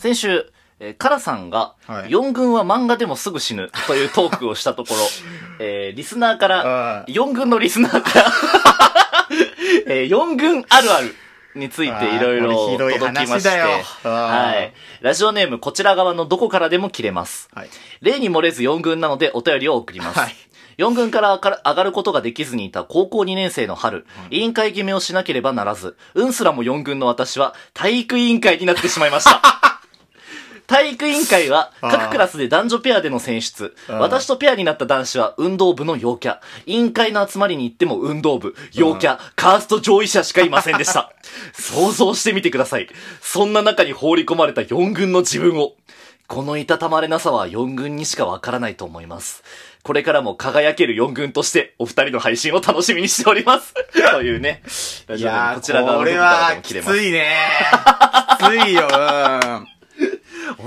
先週、えー、カラさんが、はい4軍は漫画でもすぐ死ぬというトークをしたところ、えー、リスナーからあ、4軍のリスナーから、えー、4軍あるあるについていろいろ届きまして、はい。ラジオネームこちら側のどこからでも切れます。はい。例に漏れず4軍なのでお便りを送ります。はい4軍から上がることができずにいた高校2年生の春、委員会決めをしなければならず、うんすらも4軍の私は体育委員会になってしまいました。体育委員会は各クラスで男女ペアでの選出。私とペアになった男子は運動部の陽キャ。委員会の集まりに行っても運動部、陽キャ、カースト上位者しかいませんでした。想像してみてください。そんな中に放り込まれた4軍の自分を。このいたたまれなさは4軍にしかわからないと思います。これからも輝ける4軍としてお二人の配信を楽しみにしております。というね。ラいやこちら側ー、これはきついね。きついよ、うん。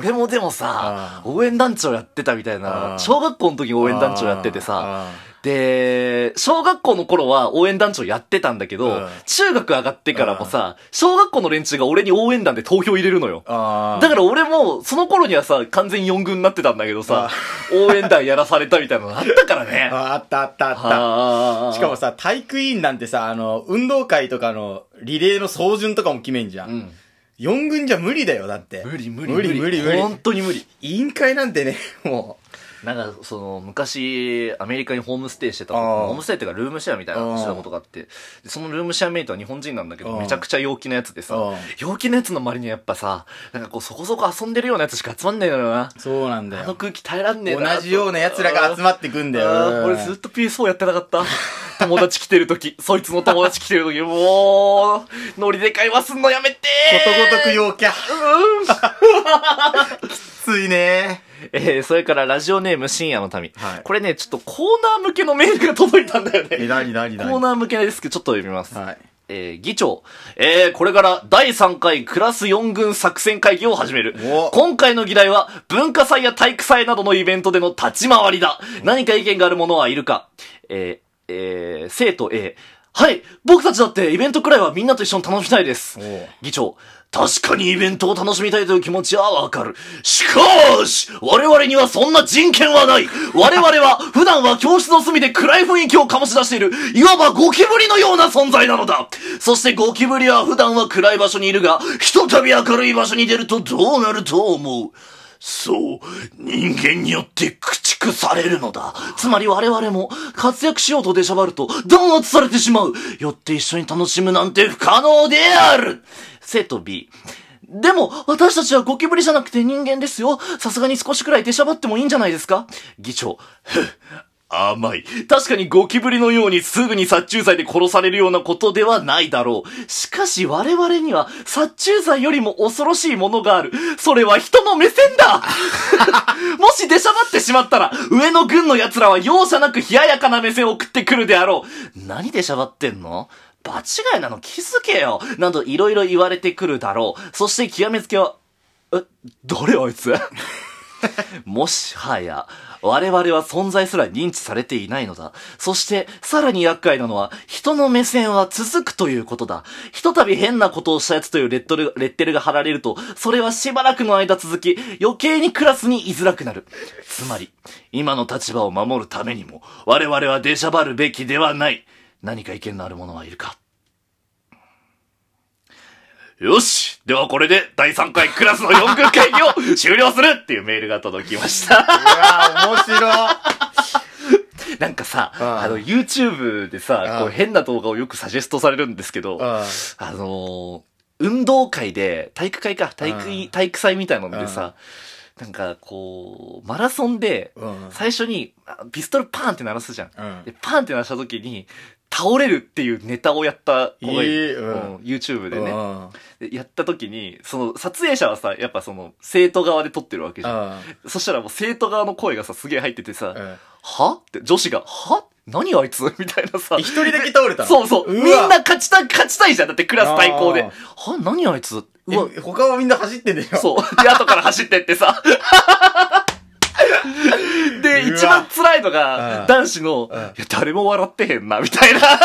俺もでもさ、応援団長やってたみたいあな、ー小学校の時応援団長やっててさ、あで、小学校の頃は応援団長やってたんだけど、うん中学上がってからもさ、小学校の連中が俺に応援団で投票入れるのよ。だから俺も、その頃にはさ、完全4軍になってたんだけどさ、応援団やらされたみたいなのあったからね。あ あったあったあった。しかも、さ、体育委員なんてさ、あの、運動会とかのリレーの走順とかも決めんじゃ。うんん。4軍じゃ無理だよ、だって。無理無理無理無理無理。本当に無理。委員会なんてね、もなんか、その、昔、アメリカにホームステイしてた、ホームステイっていうかルームシェアみたいなのしてたことがあって、でそのルームシェアメイトは日本人なんだけど、めちゃくちゃ陽気なやつでさ陽気なやつの周りにはやっぱさ、なんかこう、そこそこ遊んでるようなやつしか集まんないのよな。う、そうなんだよ。あの空気耐えらんねえな。同じような奴らが集まってくんだよ。俺ずっと PS4 やってなかった。友達来てる時、そいつの友達来てる時、も う、ノリで会話すんのやめてことごとく陽キャ。うん。きついね。えー、それからラジオネーム深夜の民。はいこれね、ちょっとコーナー向けのメールが届いたんだよね。え、なになになにコーナー向けですけど、ちょっと読みます。はい。えー、議長。えー、これから第3回クラス4軍作戦会議を始めるお。今回の議題は、文化祭や体育祭などのイベントでの立ち回りだ。何か意見がある者はいるかえー、えー、生徒 A。はい、僕たちだってイベントくらいはみんなと一緒に楽しみたいです。議長。確かにイベントを楽しみたいという気持ちはわかる。しかし、我々にはそんな人権はない。我々は 普段は教室の隅で暗い雰囲気を醸し出している、いわばゴキブリのような存在なのだ。そしてゴキブリは普段は暗い場所にいるが、ひとたび明るい場所に出るとどうなると思う？そう、人間によって駆逐されるのだ。つまり我々も活躍しようと出しゃばると弾圧されてしまう。よって一緒に楽しむなんて不可能である。生徒 B。でも、私たちはゴキブリじゃなくて人間ですよ。さすがに少しくらい出しゃばってもいいんじゃないですか議長。甘い。確かにゴキブリのようにすぐに殺虫剤で殺されるようなことではないだろう。しかし我々には殺虫剤よりも恐ろしいものがある。それは人の目線だ もし出しゃばってしまったら、上の軍の奴らは容赦なく冷ややかな目線を送ってくるであろう。何出しゃばってんの？場違いなの気づけよ。などいろいろ言われてくるだろう。そして極めつけは、え、誰あいつ？もしはや、我々は存在すら認知されていないのだ。そして、さらに厄介なのは、人の目線は続くということだ。ひとたび変なことをした奴というレッドルレッテルが貼られると、それはしばらくの間続き、余計にクラスに居づらくなる。つまり、今の立場を守るためにも、我々は出しゃばるべきではない。何か意見のある者はいるかよしではこれで第3回クラスの4軍会議を終了するっていうメールが届きました。うわ面白なんかさ、あああの、YouTube でさ、ああこう変な動画をよくサジェストされるんですけど、ああのー運動会で、体育会か、体育い、体育祭みたいなのでさ、なんかこう、マラソンで、うん。最初にあピストルパーンって鳴らすじゃん。うん。で、パーンって鳴らした時に、倒れるっていうネタをやった子がいる、ええうんうん YouTube でね。うんでやった時に、その、撮影者はさ、やっぱその、生徒側で撮ってるわけじゃん。あそしたらもう生徒側の声がさ、すげえ入っててさ、うんは？って、女子が、は？何あいつ？みたいなさ。一人だけ倒れたの？そうそう。うわみんな勝ちたい、勝ちたいじゃん。だってクラス対抗で。あは？何あいつ？うわ、え他はみんな走ってんだよ。そう。で、後から走ってってさ。で、一番辛いのうが、ん。男子の、うん。いや、誰も笑ってへんな、みたいな。四軍だ。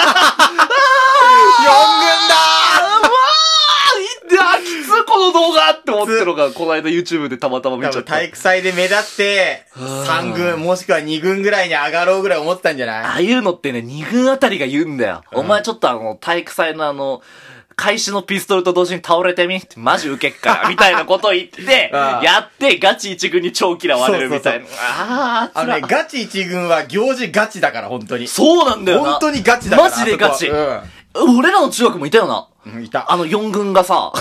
あーわーいや、きつここの動画って思ってるのが、この間 YouTube でたまたま見ちゃった。体育祭で目立って、3軍、もしくは2軍ぐらいに上がろうぐらい思ってたんじゃない？ああいうのってね、二軍あたりが言うんだよ。うん。お前ちょっとあの、体育祭のあの、開始のピストルと同時に倒れてみマジ受けっから、みたいなこと言って、やって、ガチ一軍に超嫌われるみたいな。ああ、あのね、ガチ1軍は行事ガチだから、本当に。そうなんだよな。本当にガチだから。マジでガチあ俺らの中学もいたよな。いた。あの四軍がさ、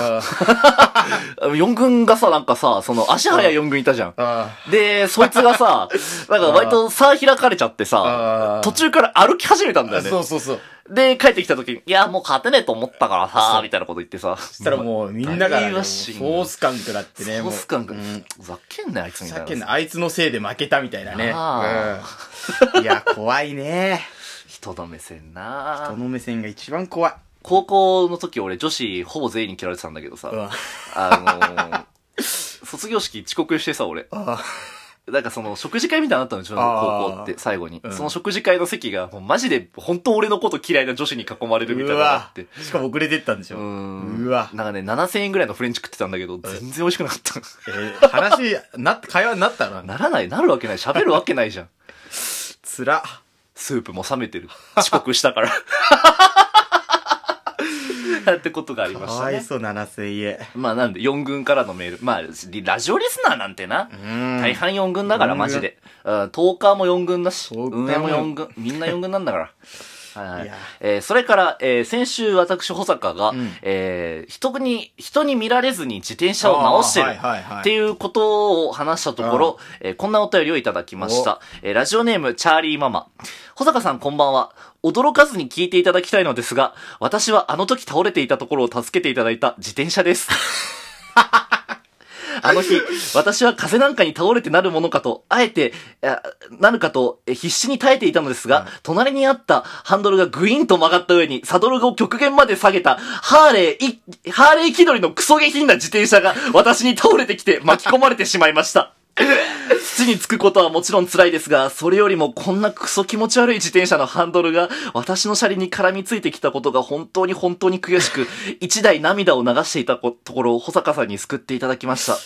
うん 四軍がさ、なんかさ、その足早四軍いたじゃん。あで、そいつがさ、なんか割と差開かれちゃってさ途中から歩き始めたんだよあ。ね。そうそうそう。で、帰ってきた時に、いや、もう勝てねえと思ったからさ、みたいなこと言ってさ。そしたらもうみんなが、ソース感食らってね、ソ。ース感が、うんふざけんなよ、あいつみたいな。叫んだあいつのせいで負けたみたいなね。あうん。いや、怖いね。人の目線人なの目線が一番怖い。高校の時俺女子ほぼ全員に嫌われてたんだけどさ、うん。あのー、卒業式遅刻してさ、俺。あなんかその食事会みたいなのあったの自分の高校って最後に、うんその食事会の席がもうマジで本当俺のこと嫌いな女子に囲まれるみたいなのがあわって。しかも遅れてったんでしょ。ううんわ。なんかね、7000円ぐらいのフレンチ食ってたんだけど、全然美味しくなかった。えー話、な会話になったの？ならない、なるわけない、喋るわけないじゃん。つら。スープも冷めてる。遅刻したから。ってことがありましたね。かわいそう、7000円。まあなんで、4軍からのメール。まあ、リラジオリスナーなんてな。うん大半4軍だから、マジで。うん、トーカーも4軍だし、運営も4軍、みんな4軍なんだから。はいはいいやえーそれから、えー先週私、保坂が、うんえー人に、人に見られずに自転車を直してるあーはいはいはいっていうことを話したところ、えーこんなお便りをいただきました。えーラジオネーム、チャーリーママ。保坂さんこんばんは。驚かずに聞いていただきたいのですが、私はあの時倒れていたところを助けていただいた自転車です。あの日、私は風なんかに倒れてなるものかと、あえて、あなるかと、え必死に耐えていたのですが、隣にあったハンドルがグイーンと曲がった上に、サドルを極限まで下げた、ハーレー、いハーレー気取りのクソ下品な自転車が、私に倒れてきて巻き込まれてしまいました。土につくことはもちろん辛いですが、それよりもこんなクソ気持ち悪い自転車のハンドルが私の車輪に絡みついてきたことが本当に本当に悔しく、一台涙を流していたところを保坂さんに救っていただきました。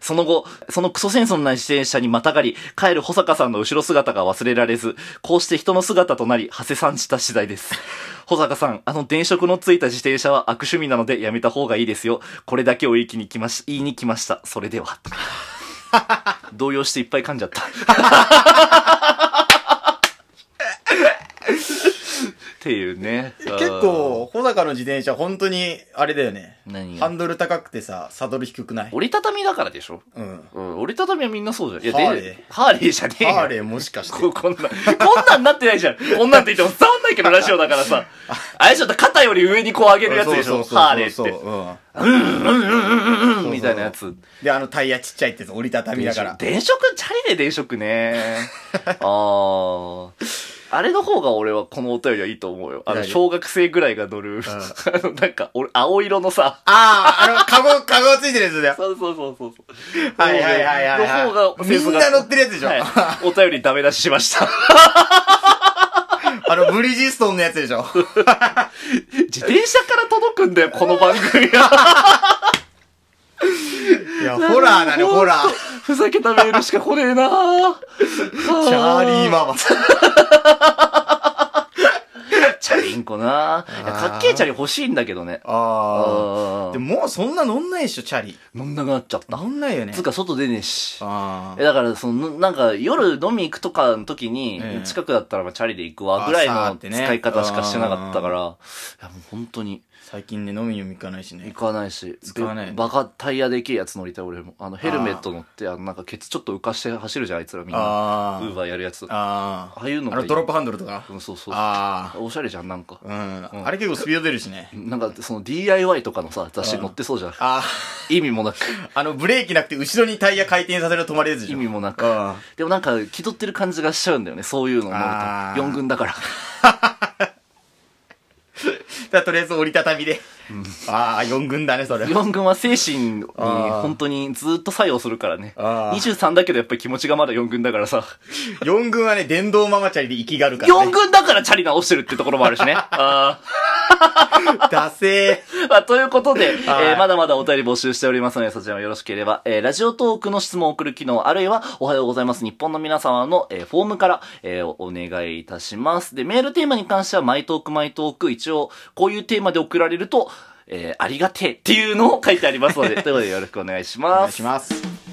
その後、そのクソセンスのない自転車にまたがり、帰る保坂さんの後ろ姿が忘れられず、こうして人の姿となり、長谷さんした次第です。保坂さん、あの電飾のついた自転車は悪趣味なのでやめた方がいいですよ。これだけを言いに来まし、言いに来ました。それでは。動揺していっぱい噛んじゃった。っていうね。結構、小高の自転車本当に、あれだよね。何ハンドル高くてさ、サドル低くない？折りたたみだからでしょ？うん。うん、折りたたみはみんなそうじゃん。いや、ハーレーでハーレーじゃねえよ。ハーレーもしかして。こ こんな、こんなんなってないじゃん。こんなんって言っても伝わんないけど、ラジオだからさ。あれちょっと肩より上にこう上げるやつでしょ、ハーレーって。うん。うん、みたいなやつ。で、あのタイヤちっちゃいって折りたたみだから。電飾、チャリで電飾ね。あー。あれの方が俺はこのお便りはいいと思うよ。あの、何？小学生ぐらいが乗る、あの、なんか、俺、青色のさ、ああ、あの、カゴ、カゴついてるやつだよ。そうそうそうそうそう。はいはいはいはいはい。の方が、みんな乗ってるやつでしょ？はい。お便りダメ出ししました。あの、ブリヂストンのやつでしょ？自転車から届くんだよ、この番組は。いや、ホラーだね、ホラー。ふざけたメールしか来ねえなチャーリーママ。な。かっけえチャリ欲しいんだけどね。ああ。あでももうそんな乗んないでしょ、チャリ。乗んなくなっちゃった。乗んないよね。つうか外出ねえし。あえ、だから、その、なんか、夜飲み行くとかの時にえ、え近くだったらまあチャリで行くわ、ぐらいの使い方しかしてなかったから、いや、もう本当に最近ね、飲みにも行かないしね行。かないし、使わないべバカタイヤでけえやつ乗りたい俺も。あの、ヘルメット乗って、あの、なんかケツちょっと浮かして走るじゃん、あいつらみんな。あーウーバーやるやつ。あああ。あいうのあの、ドロップハンドルとか？うん、そうそう。あおしゃれじゃん、なんか。あ。うん。あれ結構スピード出るしね。なんか、その DIY とかのさ、雑誌乗ってそうじゃん。あ意味もなく。あ。あの、ブレーキなくて後ろにタイヤ回転させると止まるやつでしょ。意味もなくうん。でもなんか、気取ってる感じがしちゃうんだよね、そういうのを乗ると。あー4軍だから。だとりあえず折りたたみで。ああ、4軍だね、それ。4軍は精神に本当にずっと作用するからね。あー23だけどやっぱり気持ちがまだ4軍だからさ。4軍はね、電動ママチャリで息があるからね。4軍だからチャリ直してるってところもあるしね。あー ダセまあ、ということで、はいえーまだまだお便り募集しておりますので、そちらもよろしければ、えーラジオトークの質問を送る機能、あるいは、おはようございます。日本の皆様の、えーフォームから、えーお願いいたします。で、メールテーマに関しては、マイトークマイトーク、一応、こういうテーマで送られると、えーありがてえっていうのを書いてありますので、ということでよろしくお願いしーお願います。します。